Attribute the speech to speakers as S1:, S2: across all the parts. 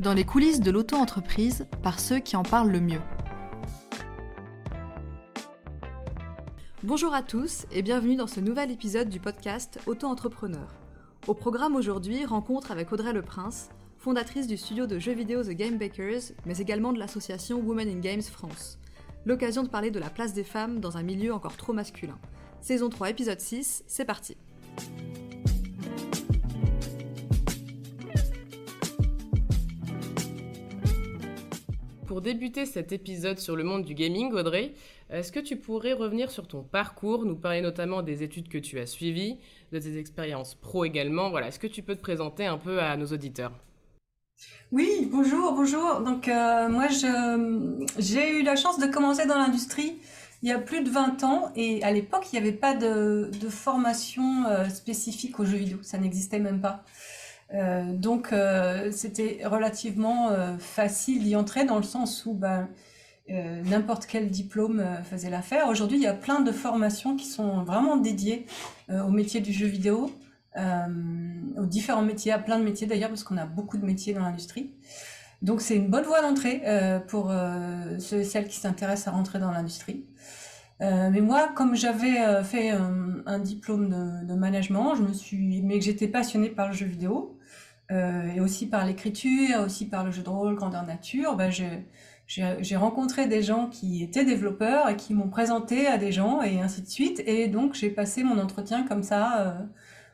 S1: dans les coulisses de l'auto-entreprise par ceux qui en parlent le mieux. Bonjour à tous et bienvenue dans ce nouvel épisode du podcast Auto-entrepreneur. Au programme aujourd'hui, rencontre avec Audrey Le Prince, fondatrice du studio de jeux vidéo The Game Bakers, mais également de l'association Women in Games France. L'occasion de parler de la place des femmes dans un milieu encore trop masculin. Saison 3, épisode 6, c'est parti.
S2: Pour débuter cet épisode sur le monde du gaming, Audrey, est-ce que tu pourrais revenir sur ton parcours, nous parler notamment des études que tu as suivies, de tes expériences pro également Voilà, est-ce que tu peux te présenter un peu à nos auditeurs?
S3: Oui, bonjour, bonjour. Donc euh, moi, j'ai eu la chance de commencer dans l'industrie il y a plus de 20 ans et à l'époque, il n'y avait pas de, formation euh, spécifique aux jeux vidéo, ça n'existait même pas. Euh, donc euh, c'était relativement euh, facile d'y entrer dans le sens où ben, n'importe quel diplôme faisait l'affaire. Aujourd'hui, il y a plein de formations qui sont vraiment dédiées au métier du jeu vidéo, aux différents métiers, à plein de métiers d'ailleurs, parce qu'on a beaucoup de métiers dans l'industrie. Donc c'est une bonne voie d'entrée pour ceux et celles qui s'intéressent à rentrer dans l'industrie. mais moi, comme j'avais fait un, diplôme de, de, management, je me suis, mais que j'étais passionnée par le jeu vidéo, euh, et aussi par l'écriture, aussi par le jeu de rôle, grandeur nature, bah, j'ai rencontré des gens qui étaient développeurs et qui m'ont présenté à des gens et ainsi de suite. Et donc j'ai passé mon entretien comme ça euh,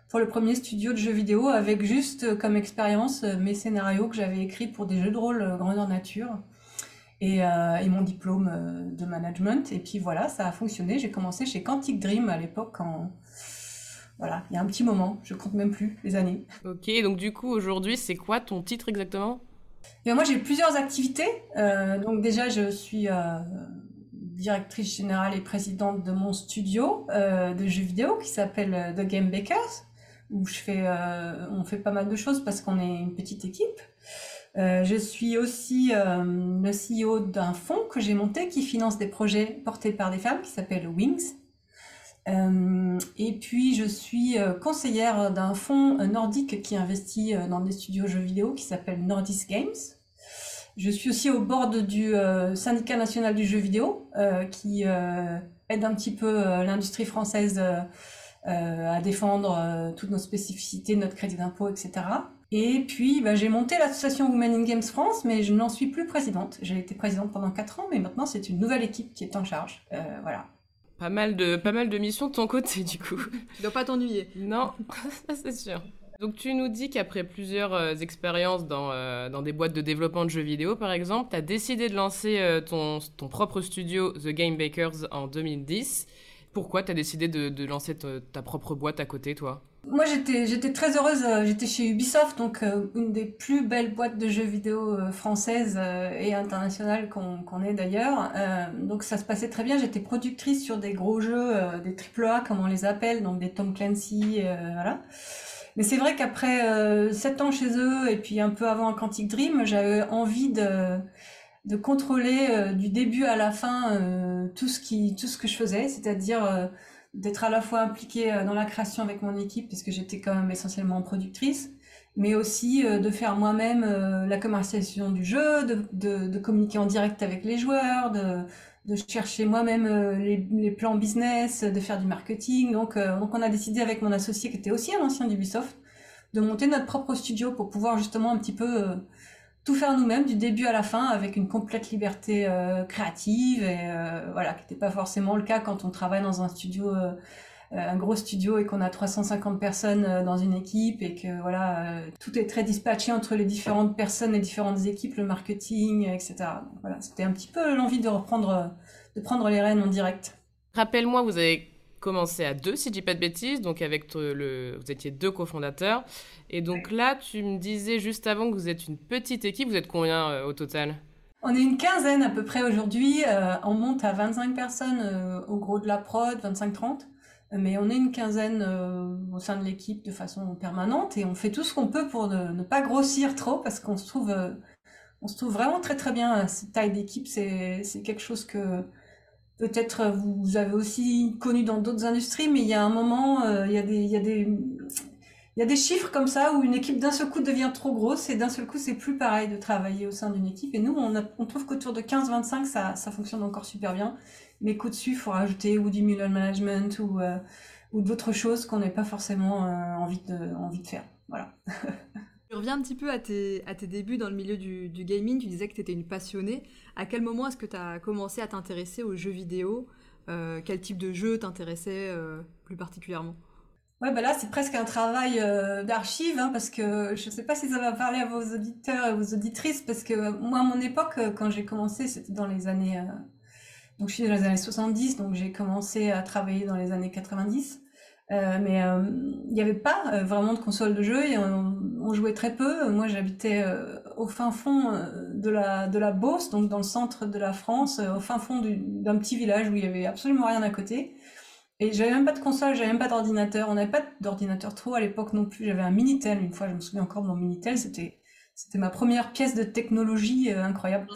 S3: pour le premier studio de jeux vidéo avec juste comme expérience euh, mes scénarios que j'avais écrits pour des jeux de rôle grandeur nature et, et mon diplôme de management. Et puis voilà, ça a fonctionné. J'ai commencé chez Quantic Dream à l'époque en voilà, il y a un petit moment, je compte même plus les années.
S2: Ok, donc du coup aujourd'hui, c'est quoi ton titre exactement?
S3: Et Moi j'ai plusieurs activités. Euh, donc déjà je suis euh, directrice générale et présidente de mon studio euh, de jeux vidéo qui s'appelle The Game Bakers, où je fais, on fait pas mal de choses parce qu'on est une petite équipe. je suis aussi le CEO d'un fonds que j'ai monté qui finance des projets portés par des femmes qui s'appelle Wings. Euh, et puis je suis euh, conseillère d'un fonds nordique qui investit euh, dans des studios jeux vidéo qui s'appelle Nordisk Games. Je suis aussi au board du syndicat national du jeu vidéo qui aide un petit peu l'industrie française à défendre toutes nos spécificités, notre crédit d'impôt, etc. Et puis, bah, j'ai monté l'association Women in Games France, mais je n'en suis plus présidente. J'ai été présidente pendant 4 ans, mais maintenant c'est une nouvelle équipe qui est en charge. voilà.
S2: Pas mal de, pas mal de missions de ton côté, du coup.
S1: Tu dois pas t'ennuyer.
S2: Non, c'est sûr. Donc tu nous dis qu'après plusieurs euh, expériences dans, euh, dans des boîtes de développement de jeux vidéo, par exemple, tu as décidé de lancer euh, ton, ton propre studio The Game Bakers en 2010. Pourquoi tu as décidé de, de lancer ta propre boîte à côté, toi?
S3: Moi, j'étais, j'étais très heureuse. Euh, j'étais chez Ubisoft, donc euh, une des plus belles boîtes de jeux vidéo euh, françaises et internationales qu'on, qu'on ait d'ailleurs. donc ça se passait très bien. J'étais productrice sur des gros jeux, des AAA comme on les appelle, donc des Tom Clancy, voilà. Mais c'est vrai qu'après sept ans chez eux et puis un peu avant Quantic Dream, j'avais envie de de contrôler du début à la fin tout ce qui tout ce que je faisais, c'est-à-dire d'être à la fois impliquée euh, dans la création avec mon équipe, puisque j'étais quand même essentiellement productrice, mais aussi euh, de faire moi-même euh, la commercialisation du jeu, de, de, communiquer en direct avec les joueurs, de, de chercher moi-même les, les, plans business, de faire du marketing. Donc, donc on a décidé avec mon associé, qui était aussi un ancien d'Ubisoft, de monter notre propre studio pour pouvoir justement un petit peu tout faire nous-mêmes du début à la fin avec une complète liberté euh, créative et euh, voilà qui n'était pas forcément le cas quand on travaille dans un studio euh, un gros studio et qu'on a 350 personnes dans une équipe et que voilà tout est très dispatché entre les différentes personnes les différentes équipes le marketing etc voilà c'était un petit peu l'envie de reprendre de prendre les rênes en direct.
S2: Rappelle-moi vous avez commencé à deux, si je dis pas de bêtises, donc avec le, vous étiez deux cofondateurs. Et donc là, tu me disais juste avant que vous êtes une petite équipe. Vous êtes combien euh, au total?
S3: On est une quinzaine à peu près aujourd'hui. Euh, on monte à 25 personnes euh, au gros de la prod, 25-30. Mais on est une quinzaine au sein de l'équipe de façon permanente et on fait tout ce qu'on peut pour ne, pas grossir trop parce qu'on se trouve, on se trouve vraiment très très bien. Cette taille d'équipe, c'est quelque chose que peut-être vous avez aussi connu dans d'autres industries, mais il y a un moment, il y a des, il y a des il y a des chiffres comme ça où une équipe d'un seul coup devient trop grosse et d'un seul coup c'est plus pareil de travailler au sein d'une équipe. Et nous, on, trouve qu'autour de 15-25, ça, ça fonctionne encore super bien. Mais qu'au-dessus, il faut rajouter ou du middle management ou, euh, ou d'autres choses qu'on n'a pas forcément euh, envie, de, envie de faire. Voilà.
S1: Je reviens un petit peu à tes, à tes débuts dans le milieu du, gaming. Tu disais que tu étais une passionnée. À quel moment est-ce que tu as commencé à t'intéresser aux jeux vidéo? Euh, Quel type de jeu t'intéressait plus particulièrement?
S3: Ouais, bah là, c'est presque un travail euh, d'archive, hein, parce que je ne sais pas si ça va parler à vos auditeurs et vos auditrices, parce que moi, à mon époque, euh, quand j'ai commencé, c'était dans les années... Euh, donc, je suis dans les années 70, donc j'ai commencé à travailler dans les années 90. Mais il n'y avait pas vraiment de console de jeu et on, jouait très peu. Moi, j'habitais au fin fond de la, de la Beauce, donc dans le centre de la France, au fin fond d'un petit village où il y avait absolument rien à côté. Et j'avais même pas de console, j'avais même pas d'ordinateur. On n'avait pas d'ordinateur trop à l'époque non plus. J'avais un Minitel une fois, je me souviens encore de mon Minitel. C'était c'était ma première pièce de technologie euh, incroyable.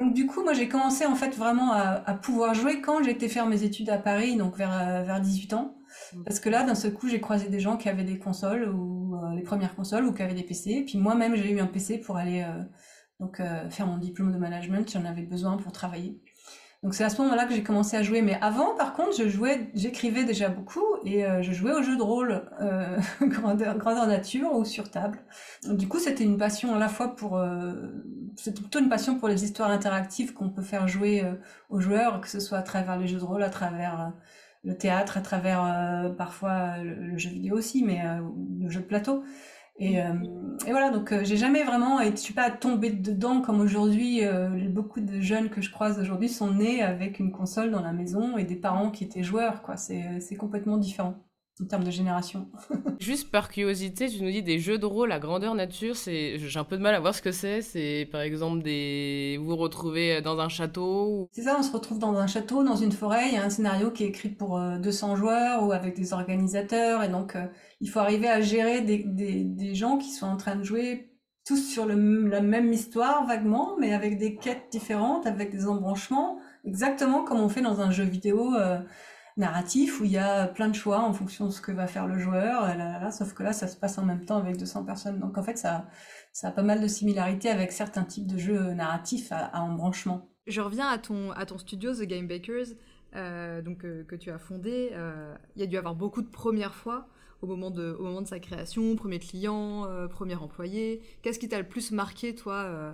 S3: donc du coup, moi j'ai commencé en fait vraiment à, à pouvoir jouer quand j'ai été faire mes études à Paris, donc vers euh, vers 18 ans. Mm. Parce que là, d'un seul coup, j'ai croisé des gens qui avaient des consoles ou euh, les premières consoles ou qui avaient des PC. Puis moi-même, j'ai eu un PC pour aller donc faire mon diplôme de management. J'en avais besoin pour travailler. Donc c'est à ce moment-là que j'ai commencé à jouer. Mais avant, par contre, je jouais, j'écrivais déjà beaucoup et euh, je jouais aux jeux de rôle euh, grandeur, nature ou sur table. Du coup, c'était une passion à la fois pour, euh, c'était plutôt une passion pour les histoires interactives qu'on peut faire jouer euh, aux joueurs, que ce soit à travers les jeux de rôle, à travers euh, le théâtre, à travers parfois le, le, jeu vidéo aussi, mais le jeu de plateau. Et, euh, voilà, donc euh, j'ai jamais vraiment, et je suis pas tombée dedans comme aujourd'hui. Euh, beaucoup de jeunes que je croise aujourd'hui sont nés avec une console dans la maison et des parents qui étaient joueurs, quoi. C'est complètement différent en termes de génération.
S2: Juste par curiosité, tu nous dis des jeux de rôle à grandeur nature, c'est j'ai un peu de mal à voir ce que c'est. C'est par exemple des vous vous retrouvez dans un château.
S3: C'est ça, on se retrouve dans un château, dans une forêt. Il y a un scénario qui est écrit pour 200 joueurs ou avec des organisateurs, et donc il faut arriver à gérer des, des, des, gens qui sont en train de jouer tous sur le, la même histoire vaguement, mais avec des quêtes différentes, avec des embranchements, exactement comme on fait dans un jeu vidéo euh, narratif où il y a plein de choix en fonction de ce que va faire le joueur. Là, là, sauf que là, ça se passe en même temps avec 200 personnes. Donc en fait, ça, ça a pas mal de similarités avec certains types de jeux narratifs à, embranchement.
S1: Je reviens à ton, à ton studio, The Game Bakers, euh, donc, euh, que tu as fondé. Euh, il y a dû avoir beaucoup de premières fois au moment de, au moment de sa création, premier client, euh, premier employé Qu'est-ce qui t'a le plus marqué, toi, euh,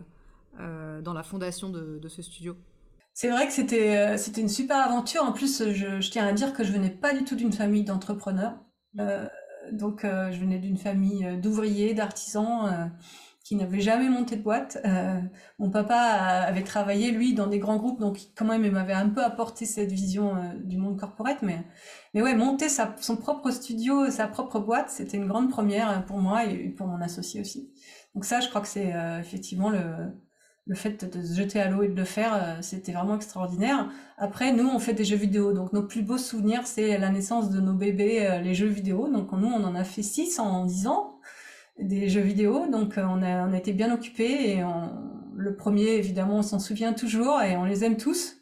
S1: euh, dans la fondation de ce studio?
S3: C'est vrai que c'était c'était une super aventure. En plus, je, tiens à dire que je venais pas du tout d'une famille d'entrepreneurs. Euh, donc, je venais d'une famille d'ouvriers, d'artisans qui n'avait jamais monté de boîte. Euh, mon papa avait travaillé, lui, dans des grands groupes, donc quand même, il m'avait un peu apporté cette vision euh, du monde corporate. Mais, mais ouais, monter son propre studio, sa propre boîte, c'était une grande première pour moi et pour mon associé aussi. Donc ça, je crois que c'est euh, effectivement le, le fait de se jeter à l'eau et de le faire, euh, c'était vraiment extraordinaire. Après, nous, on fait des jeux vidéo. Donc, nos plus beaux souvenirs, c'est la naissance de nos bébés, euh, les jeux vidéo. Donc, nous, on en a fait six en dix ans des jeux vidéo. Donc euh, on a, été bien occupés et le premier, évidemment, on s'en souvient toujours et on les aime tous.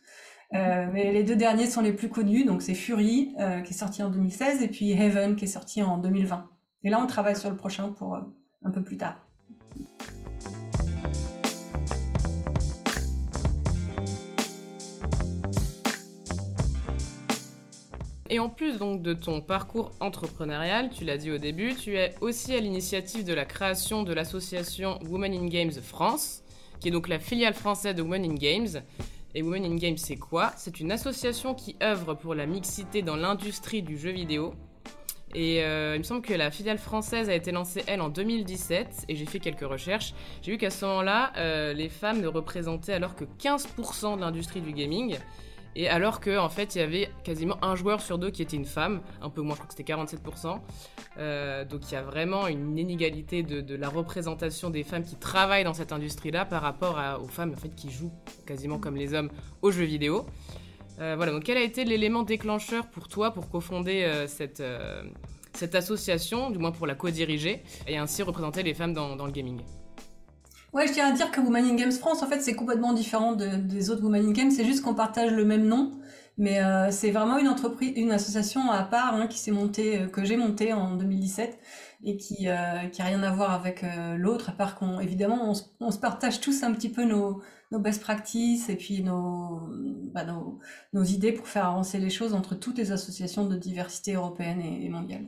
S3: Mais les deux derniers sont les plus connus, donc c'est Fury qui est sorti en 2016 et puis Heaven qui est sorti en 2020. Et là, on travaille sur le prochain pour un peu plus tard.
S2: Et en plus donc de ton parcours entrepreneurial, tu l'as dit au début, tu es aussi à l'initiative de la création de l'association Women in Games France, qui est donc la filiale française de Women in Games. Et Women in Games, c'est quoi? C'est une association qui œuvre pour la mixité dans l'industrie du jeu vidéo. Et euh, il me semble que la filiale française a été lancée, elle, en 2017, et j'ai fait quelques recherches. J'ai vu qu'à ce moment-là, euh, les femmes ne représentaient alors que 15% de l'industrie du gaming. Et alors qu'en en fait, il y avait quasiment un joueur sur deux qui était une femme, un peu moins, je crois que c'était 47%. Euh, donc il y a vraiment une inégalité de, la représentation des femmes qui travaillent dans cette industrie-là par rapport aux femmes en fait, qui jouent quasiment comme les hommes aux jeux vidéo. Euh, voilà, donc quel a été l'élément déclencheur pour toi pour cofonder euh, cette, cette association, du moins pour la co-diriger, et ainsi représenter les femmes dans le gaming?
S3: Ouais, je tiens à dire que Women in Games France, en fait, c'est complètement différent de, des autres Women in Games. C'est juste qu'on partage le même nom, Mais euh, c'est vraiment une entreprise, une association à part hein, qui s'est montée, que j'ai montée en 2017 et qui euh, qui a rien à voir avec l'autre, à part qu'on évidemment on, se partage tous un petit peu nos nos best practices et puis nos, bah, nos, nos idées pour faire avancer les choses entre toutes les associations de diversité européenne et, mondiale.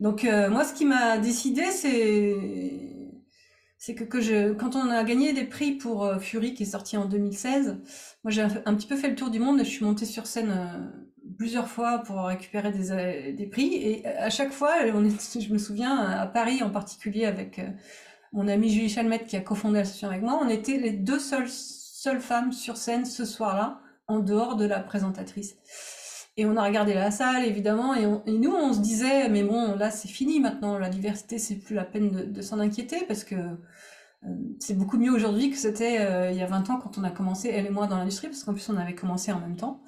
S3: Donc moi, ce qui m'a décidé, c'est c'est que, que je, quand on a gagné des prix pour euh, Fury qui est sorti en 2016, moi j'ai un, petit peu fait le tour du monde et je suis montée sur scène euh, plusieurs fois pour récupérer des, euh, prix et à chaque fois, je me souviens à Paris en particulier avec mon amie Julie Chalmette qui a cofondé l'association avec moi, on était les deux seules femmes sur scène ce soir-là en dehors de la présentatrice. Et on a regardé la salle, évidemment, et, nous, on se disait, mais bon, là, c'est fini maintenant, la diversité, c'est plus la peine de, s'en inquiéter, parce que euh, c'est beaucoup mieux aujourd'hui que c'était euh, il y a 20 ans quand on a commencé, elle et moi, dans l'industrie, parce qu'en plus, on avait commencé en même temps.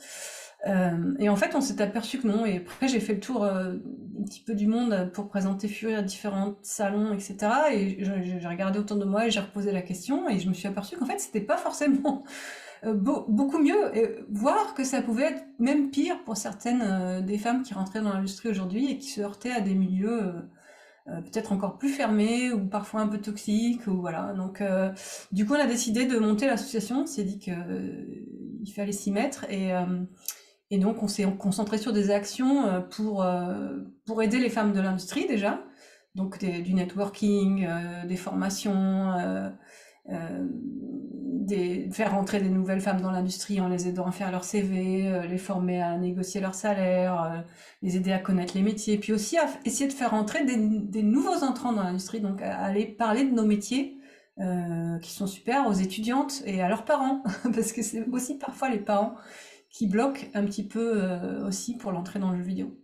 S3: Euh, et en fait, on s'est aperçu que non. Et après, j'ai fait le tour un petit peu du monde pour présenter Fury à différents salons, etc. Et j'ai regardé autour de moi et j'ai reposé la question et je me suis aperçu qu'en fait, c'était pas forcément beaucoup mieux, et voir que ça pouvait être même pire pour certaines euh, des femmes qui rentraient dans l'industrie aujourd'hui et qui se heurtaient à des milieux euh, peut-être encore plus fermés ou parfois un peu toxiques ou voilà. Donc du coup on a décidé de monter l'association, on s'est dit que il fallait s'y mettre et et donc on s'est concentré sur des actions pour pour aider les femmes de l'industrie déjà, donc du networking, des formations, euh, faire rentrer des nouvelles femmes dans l'industrie en les aidant à faire leur CV, euh, les former à négocier leur salaire, euh, les aider à connaître les métiers, puis aussi à essayer de faire rentrer des, des nouveaux entrants dans l'industrie, donc à aller parler de nos métiers euh, qui sont super aux étudiantes et à leurs parents, parce que c'est aussi parfois les parents qui bloquent un petit peu aussi pour l'entrée dans le jeu vidéo.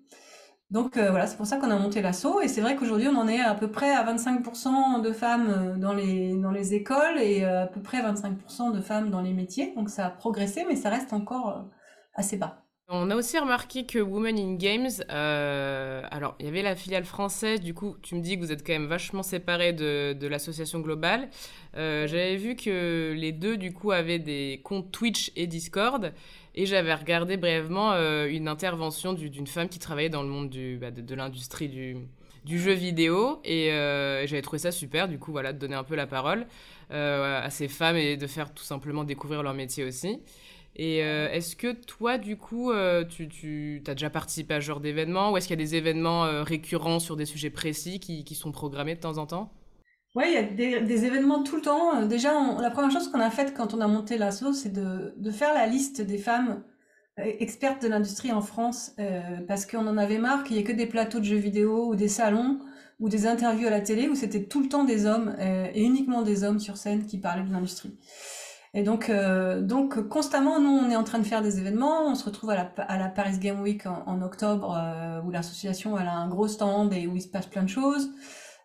S3: Donc euh, voilà, c'est pour ça qu'on a monté l'assaut et c'est vrai qu'aujourd'hui on en est à peu près à 25% de femmes euh, dans les, dans les écoles et euh, à peu près 25% de femmes dans les métiers. Donc ça a progressé mais ça reste encore assez bas.
S2: On a aussi remarqué que Women in Games, alors il y avait la filiale française, du coup tu me dis que vous êtes quand même vachement séparés de, l'association globale. J'avais vu que les deux du coup avaient des comptes Twitch et Discord. Et j'avais regardé brièvement euh, une intervention d'une femme qui travaillait dans le monde bah, de, l'industrie du, jeu vidéo. Et euh, j'avais trouvé ça super, du coup, voilà, de donner un peu la parole euh, à ces femmes et de faire tout simplement découvrir leur métier aussi. Et est-ce que toi, du coup, tu, tu as déjà participé à ce genre d'événements ou est-ce qu'il y a des événements récurrents sur des sujets précis qui, sont programmés de temps en temps?
S3: Oui, il y a des, événements tout le temps. Euh, déjà, la première chose qu'on a faite quand on a monté l'assaut, c'est de, de, faire la liste des femmes euh, expertes de l'industrie en France, euh, parce qu'on en avait marre qu'il n'y ait que des plateaux de jeux vidéo ou des salons ou des interviews à la télé où c'était tout le temps des hommes euh, et uniquement des hommes sur scène qui parlaient de l'industrie. Et donc, euh, donc constamment, nous, on est en train de faire des événements. On se retrouve à la, à la Paris Game Week en, octobre, où l'association a un gros stand et où il se passe plein de choses.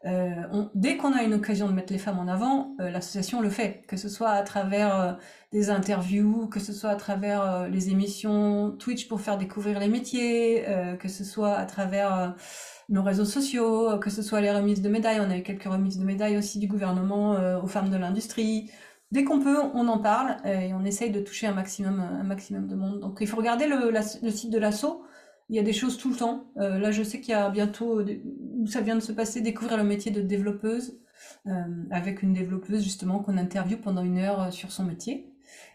S3: Euh, dès qu'on a une occasion de mettre les femmes en avant, euh, l'association le fait, que ce soit à travers euh, des interviews, que ce soit à travers les émissions Twitch pour faire découvrir les métiers, que ce soit à travers nos réseaux sociaux, que ce soit les remises de médailles. On a eu quelques remises de médailles aussi du gouvernement aux femmes de l'industrie. Dès qu'on peut, on en parle et on essaye de toucher un maximum, un maximum de monde. Donc il faut regarder le, site de l'assaut il y a des choses tout le temps. Euh, là, je sais qu'il y a bientôt, où ça vient de se passer, découvrir le métier de développeuse, euh, avec une développeuse justement qu'on interviewe pendant une heure euh, sur son métier.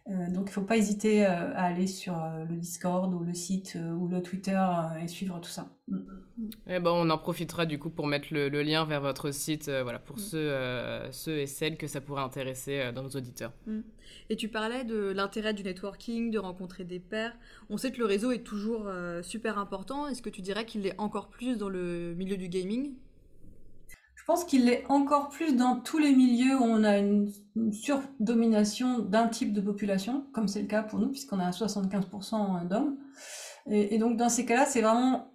S3: Euh, donc il ne faut pas hésiter euh, à aller sur euh, le Discord ou le site ou le Twitter et suivre tout ça. Mm.
S2: Et eh ben, on en profitera du coup pour mettre le, lien vers votre site voilà, pour mm. ceux, ceux et celles que ça pourrait intéresser dans nos auditeurs.
S1: Mm. Et tu parlais de l'intérêt du networking, de rencontrer des pairs. On sait que le réseau est toujours super important. Est-ce que tu dirais qu'il est encore plus dans le milieu du gaming?
S3: Pense qu'il l'est encore plus dans tous les milieux où on a une, surdomination d'un type de population, comme c'est le cas pour nous, puisqu'on a 75% d'hommes. Et, donc dans ces cas-là, c'est vraiment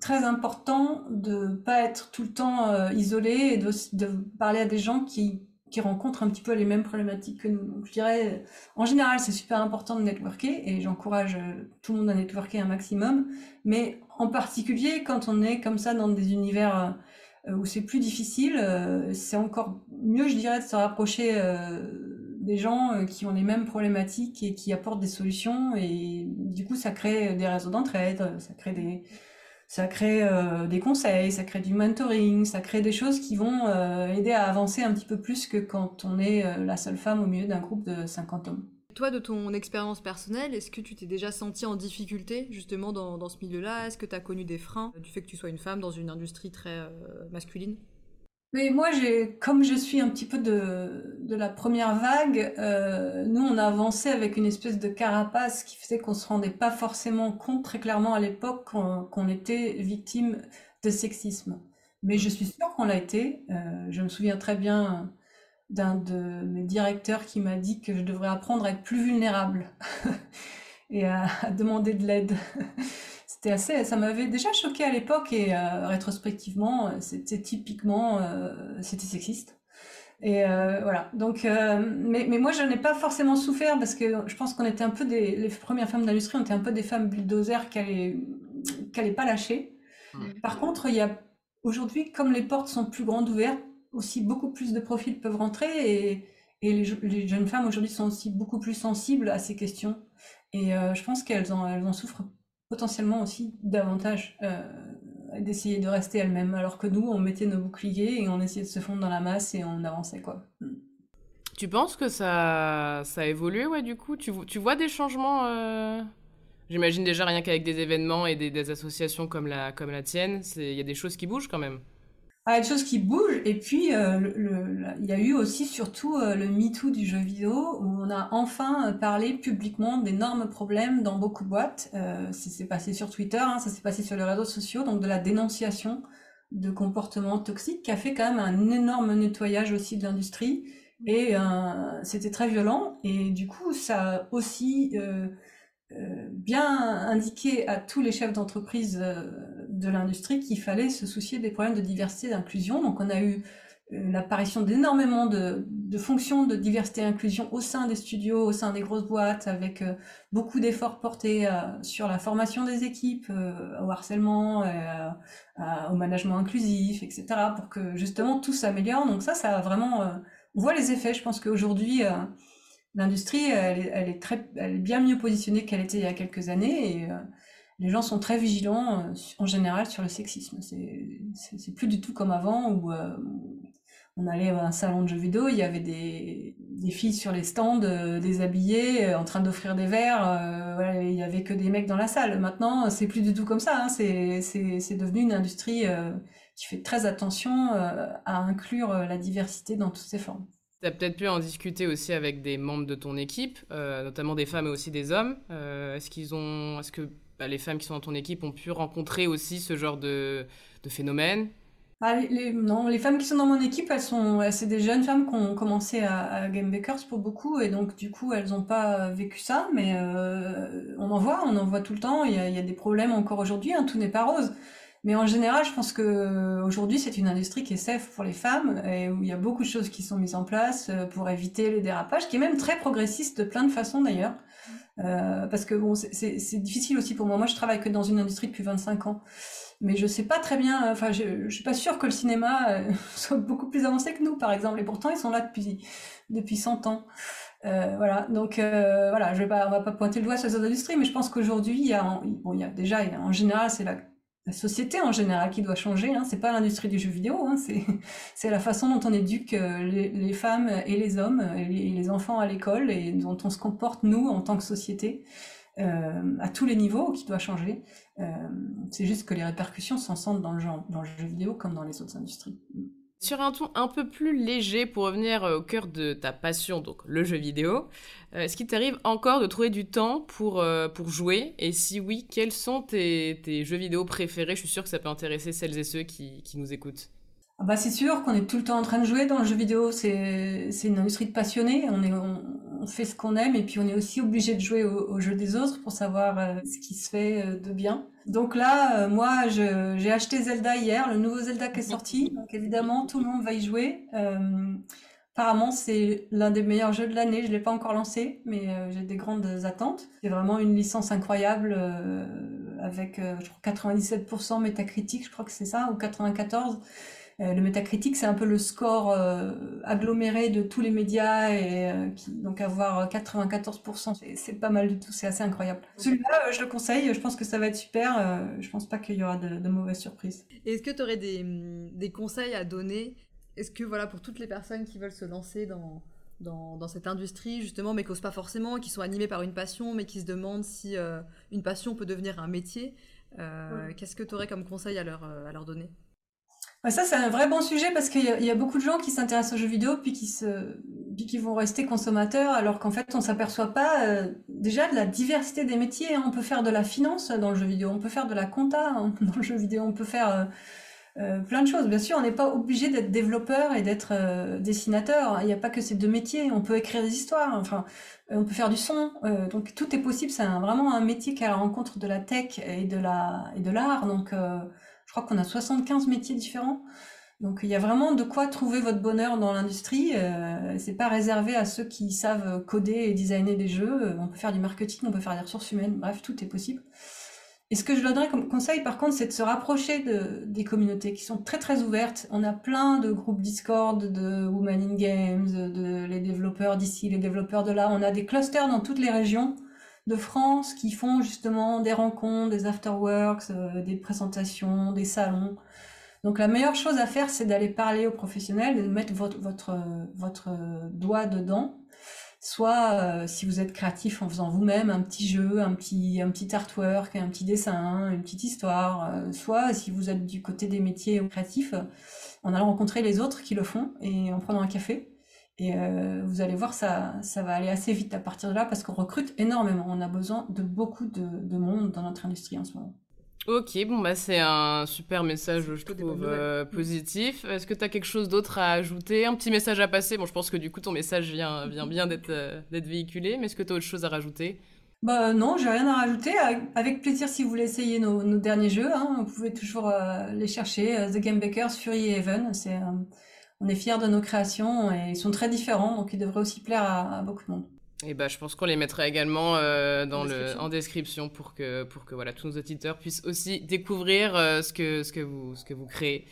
S3: très important de pas être tout le temps euh, isolé et de, parler à des gens qui, rencontrent un petit peu les mêmes problématiques que nous. Donc je dirais, en général, c'est super important de networker et j'encourage euh, tout le monde à networker un maximum. Mais en particulier quand on est comme ça dans des univers euh, où c'est plus difficile, euh, c'est encore mieux, je dirais, de se rapprocher euh, des gens qui ont les mêmes problématiques et qui apportent des solutions. Et du coup, ça crée des réseaux d'entraide, ça crée des, ça crée des conseils, ça crée du mentoring, ça crée des choses qui vont aider à avancer un petit peu plus que quand on est la seule femme au milieu d'un groupe de 50 hommes.
S1: Toi, de ton expérience personnelle, est-ce que tu t'es déjà senti en difficulté justement dans, ce milieu-là? Est-ce que tu as connu des freins du fait que tu sois une femme dans une industrie très euh, masculine?
S3: Mais moi, comme je suis un petit peu de, de la première vague, euh, nous, on a avancé avec une espèce de carapace qui faisait qu'on se rendait pas forcément compte très clairement à l'époque qu'on, était victime de sexisme. Mais je suis sûre qu'on l'a été. Euh, je me souviens très bien d'un de mes directeurs qui m'a dit que je devrais apprendre à être plus vulnérable et à, demander de l'aide. C'était assez, ça m'avait déjà choqué à l'époque et euh, rétrospectivement, c'était typiquement, euh, c'était sexiste. Et euh, voilà. Donc, mais, mais, moi, je n'ai pas forcément souffert parce que je pense qu'on était un peu des les premières femmes d'industrie, on était un peu des femmes bulldozers qui n'allaient pas lâcher. Mmh. Par contre, il y a aujourd'hui, comme les portes sont plus grandes ouvertes, aussi beaucoup plus de profils peuvent rentrer et, les, jeunes femmes aujourd'hui sont aussi beaucoup plus sensibles à ces questions. Et euh, je pense qu'elles en, souffrent potentiellement aussi davantage euh, d'essayer de rester elles-mêmes, alors que nous, on mettait nos boucliers et on essayait de se fondre dans la masse et on avançait quoi. Mm.
S2: Tu penses que ça, ça a évolué, ouais, du coup? Tu, vois des changements euh, J'imagine déjà rien qu'avec des événements et des, associations comme la tienne, il y a des choses qui bougent quand même.
S3: Ah, des choses qui bougent. Et puis, euh, il y a eu aussi surtout euh, le MeToo du jeu vidéo, où on a enfin euh, parlé publiquement d'énormes problèmes dans beaucoup de boîtes. ça s'est passé sur Twitter, hein, ça s'est passé sur les réseaux sociaux, donc de la dénonciation de comportements toxiques, qui a fait quand même un énorme nettoyage aussi de l'industrie. Et c'était très violent. Et du coup, ça a aussi euh, bien indiqué à tous les chefs d'entreprise euh, de l'industrie qu'il fallait se soucier des problèmes de diversité et d'inclusion. Donc on a eu euh, l'apparition d'énormément de, fonctions de diversité et inclusion au sein des studios, au sein des grosses boîtes, avec beaucoup d'efforts portés sur la formation des équipes, au harcèlement, au management inclusif, etc., pour que justement tout s'améliore. Donc ça, ça a vraiment... on voit les effets. Je pense qu'aujourd'hui l'industrie, elle, est elle est bien mieux positionnée qu'elle était il y a quelques années euh, les gens sont très vigilants euh, en général sur le sexisme. C'est plus du tout comme avant où euh, on allait à un salon de jeux vidéo, il y avait des, filles sur les stands déshabillées en train d'offrir des verres, il y avait que des mecs dans la salle. Maintenant, c'est plus du tout comme ça. Hein, c'est devenu une industrie qui fait très attention à inclure la diversité dans toutes ses formes.
S2: Tu as peut-être pu en discuter aussi avec des membres de ton équipe, euh, notamment des femmes et aussi des hommes. Euh, est-ce qu'ils ont, est-ce que bah, les femmes qui sont dans ton équipe ont pu rencontrer aussi ce genre de, phénomène
S3: ah, les, non, les femmes qui sont dans mon équipe, elles sont, c'est des jeunes femmes qui ont commencé à, Game Bakers pour beaucoup, et donc du coup, elles n'ont pas vécu ça, mais euh, on en voit, on en voit tout le temps. Il y a, des problèmes encore aujourd'hui, hein, tout n'est pas rose. Mais en général, je pense que aujourd'hui, c'est une industrie qui est safe pour les femmes et où il y a beaucoup de choses qui sont mises en place euh, pour éviter les dérapages, qui est même très progressiste de plein de façons d'ailleurs. Euh, parce que bon, c'est difficile aussi pour moi. Moi, je travaille que dans une industrie depuis 25 ans, mais je sais pas très bien. Enfin, je, je suis pas sûre que le cinéma euh, soit beaucoup plus avancé que nous, par exemple. Et pourtant, ils sont là depuis depuis 100 ans. Euh, voilà, donc euh, voilà, je vais pas, on va pas pointer le doigt sur les autres industries, mais je pense qu'aujourd'hui, il bon, il y a déjà, en général, c'est la la société en général qui doit changer. Hein. C'est pas l'industrie du jeu vidéo, hein. c'est la façon dont on éduque euh, les, femmes et les hommes et les, enfants à l'école et dont on se comporte nous en tant que société euh, à tous les niveaux qui doit changer. Euh, c'est juste que les répercussions s'en sentent dans le, genre, dans le jeu vidéo comme dans les autres industries.
S2: Sur un ton un peu plus léger, pour revenir au cœur de ta passion, donc le jeu vidéo, euh, est-ce qu'il t'arrive encore de trouver du temps pour, euh, pour jouer? Et si oui, quels sont tes, tes, jeux vidéo préférés? Je suis sûre que ça peut intéresser celles et ceux qui, qui nous écoutent.
S3: Ah bah c'est sûr qu'on est tout le temps en train de jouer dans le jeu vidéo. C'est une industrie de passionnés. On, fait ce qu'on aime et puis on est aussi obligé de jouer au, jeu des autres pour savoir euh, ce qui se fait de bien. Donc là, euh, moi, j'ai acheté Zelda hier, le nouveau Zelda qui est sorti. Donc évidemment, tout le monde va y jouer. Euh, apparemment, c'est l'un des meilleurs jeux de l'année. Je l'ai pas encore lancé, mais euh, j'ai des grandes attentes. C'est vraiment une licence incroyable avec, je crois, 97% métacritique, je crois que c'est ça, ou 94. Le métacritique, c'est un peu le score aggloméré de tous les médias et qui, donc avoir 94%, c'est pas mal du tout, c'est assez incroyable. Celui-là, je le conseille, je pense que ça va être super. je pense pas qu'il y aura de, de mauvaises surprises.
S1: Est-ce que tu aurais des, des conseils à donner? Est-ce que voilà pour toutes les personnes qui veulent se lancer dans dans, cette industrie, justement, mais qui n'osent pas forcément, qui sont animés par une passion, mais qui se demandent si euh, une passion peut devenir un métier. Euh, qu'est-ce que tu aurais comme conseil à leur, euh, à leur donner?
S3: Ça, c'est un vrai bon sujet parce qu'il y, a beaucoup de gens qui s'intéressent aux jeux vidéo puis qui, se, puis qui vont rester consommateurs, alors qu'en fait, on s'aperçoit pas déjà de la diversité des métiers. Hein. On peut faire de la finance dans le jeu vidéo, on peut faire de la compta hein, dans le jeu vidéo, on peut faire euh, plein de choses. Bien sûr, on n'est pas obligé d'être développeur et d'être euh, dessinateur. Il n'y a pas que ces deux métiers. On peut écrire des histoires. Enfin, euh, on peut faire du son. donc tout est possible. C'est vraiment un métier qui est à la rencontre de la tech et de la et de l'art. Donc, je crois qu'on a 75 métiers différents. Donc il y a vraiment de quoi trouver votre bonheur dans l'industrie. Euh, c'est pas réservé à ceux qui savent coder et designer des jeux. On peut faire du marketing, on peut faire des ressources humaines. Bref, tout est possible. Et ce que je donnerais comme conseil, par contre, c'est de se rapprocher de, des communautés qui sont très très ouvertes. On a plein de groupes Discord, de Women in Games, de les développeurs d'ici, les développeurs de là. On a des clusters dans toutes les régions de France qui font justement des rencontres, des afterworks, euh, des présentations, des salons. Donc la meilleure chose à faire, c'est d'aller parler aux professionnels, de mettre votre, votre, votre doigt dedans soit euh, si vous êtes créatif en faisant vous-même un petit jeu, un petit, un petit artwork, un petit dessin, une petite histoire, euh, soit si vous êtes du côté des métiers créatifs, en allant rencontrer les autres qui le font et en prenant un café. Et euh, vous allez voir, ça, ça va aller assez vite à partir de là parce qu'on recrute énormément. On a besoin de beaucoup de, de monde dans notre industrie en ce moment.
S2: Ok, bon bah c'est un super message, je trouve, euh, positif. Est-ce que tu as quelque chose d'autre à ajouter? Un petit message à passer Bon, je pense que du coup ton message vient, vient bien d'être euh, d'être véhiculé, mais est-ce que tu as autre chose à rajouter?
S3: Bah non, j'ai rien à rajouter. Avec plaisir si vous voulez essayer nos, nos derniers jeux. Hein, vous pouvez toujours euh, les chercher. The Game Bakers, Fury et Even. C'est, on est fiers de nos créations et ils sont très différents, donc ils devraient aussi plaire à beaucoup de monde.
S2: Et bah, je pense qu'on les mettra également euh, dans en, description. Le, en description pour que, pour que voilà, tous nos auditeurs puissent aussi découvrir euh, ce, que, ce, que vous, ce que vous créez.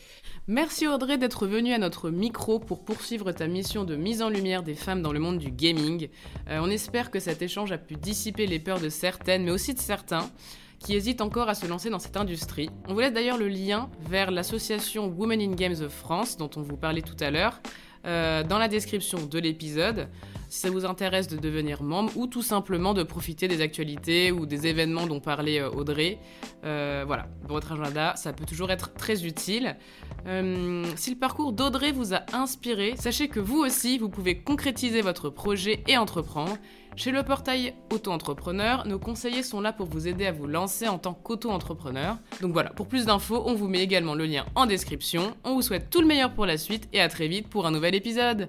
S2: Merci Audrey d'être venue à notre micro pour poursuivre ta mission de mise en lumière des femmes dans le monde du gaming. Euh, on espère que cet échange a pu dissiper les peurs de certaines, mais aussi de certains qui hésitent encore à se lancer dans cette industrie. On vous laisse d'ailleurs le lien vers l'association Women in Games of France dont on vous parlait tout à l'heure. Euh, dans la description de l'épisode si ça vous intéresse de devenir membre ou tout simplement de profiter des actualités ou des événements dont parlait euh, Audrey. Euh, voilà, pour votre agenda, ça peut toujours être très utile. si le parcours d'Audrey vous a inspiré, sachez que vous aussi, vous pouvez concrétiser votre projet et entreprendre. Chez le portail Auto-entrepreneur, nos conseillers sont là pour vous aider à vous lancer en tant qu'auto-entrepreneur. Donc voilà, pour plus d'infos, on vous met également le lien en description. On vous souhaite tout le meilleur pour la suite et à très vite pour un nouvel épisode.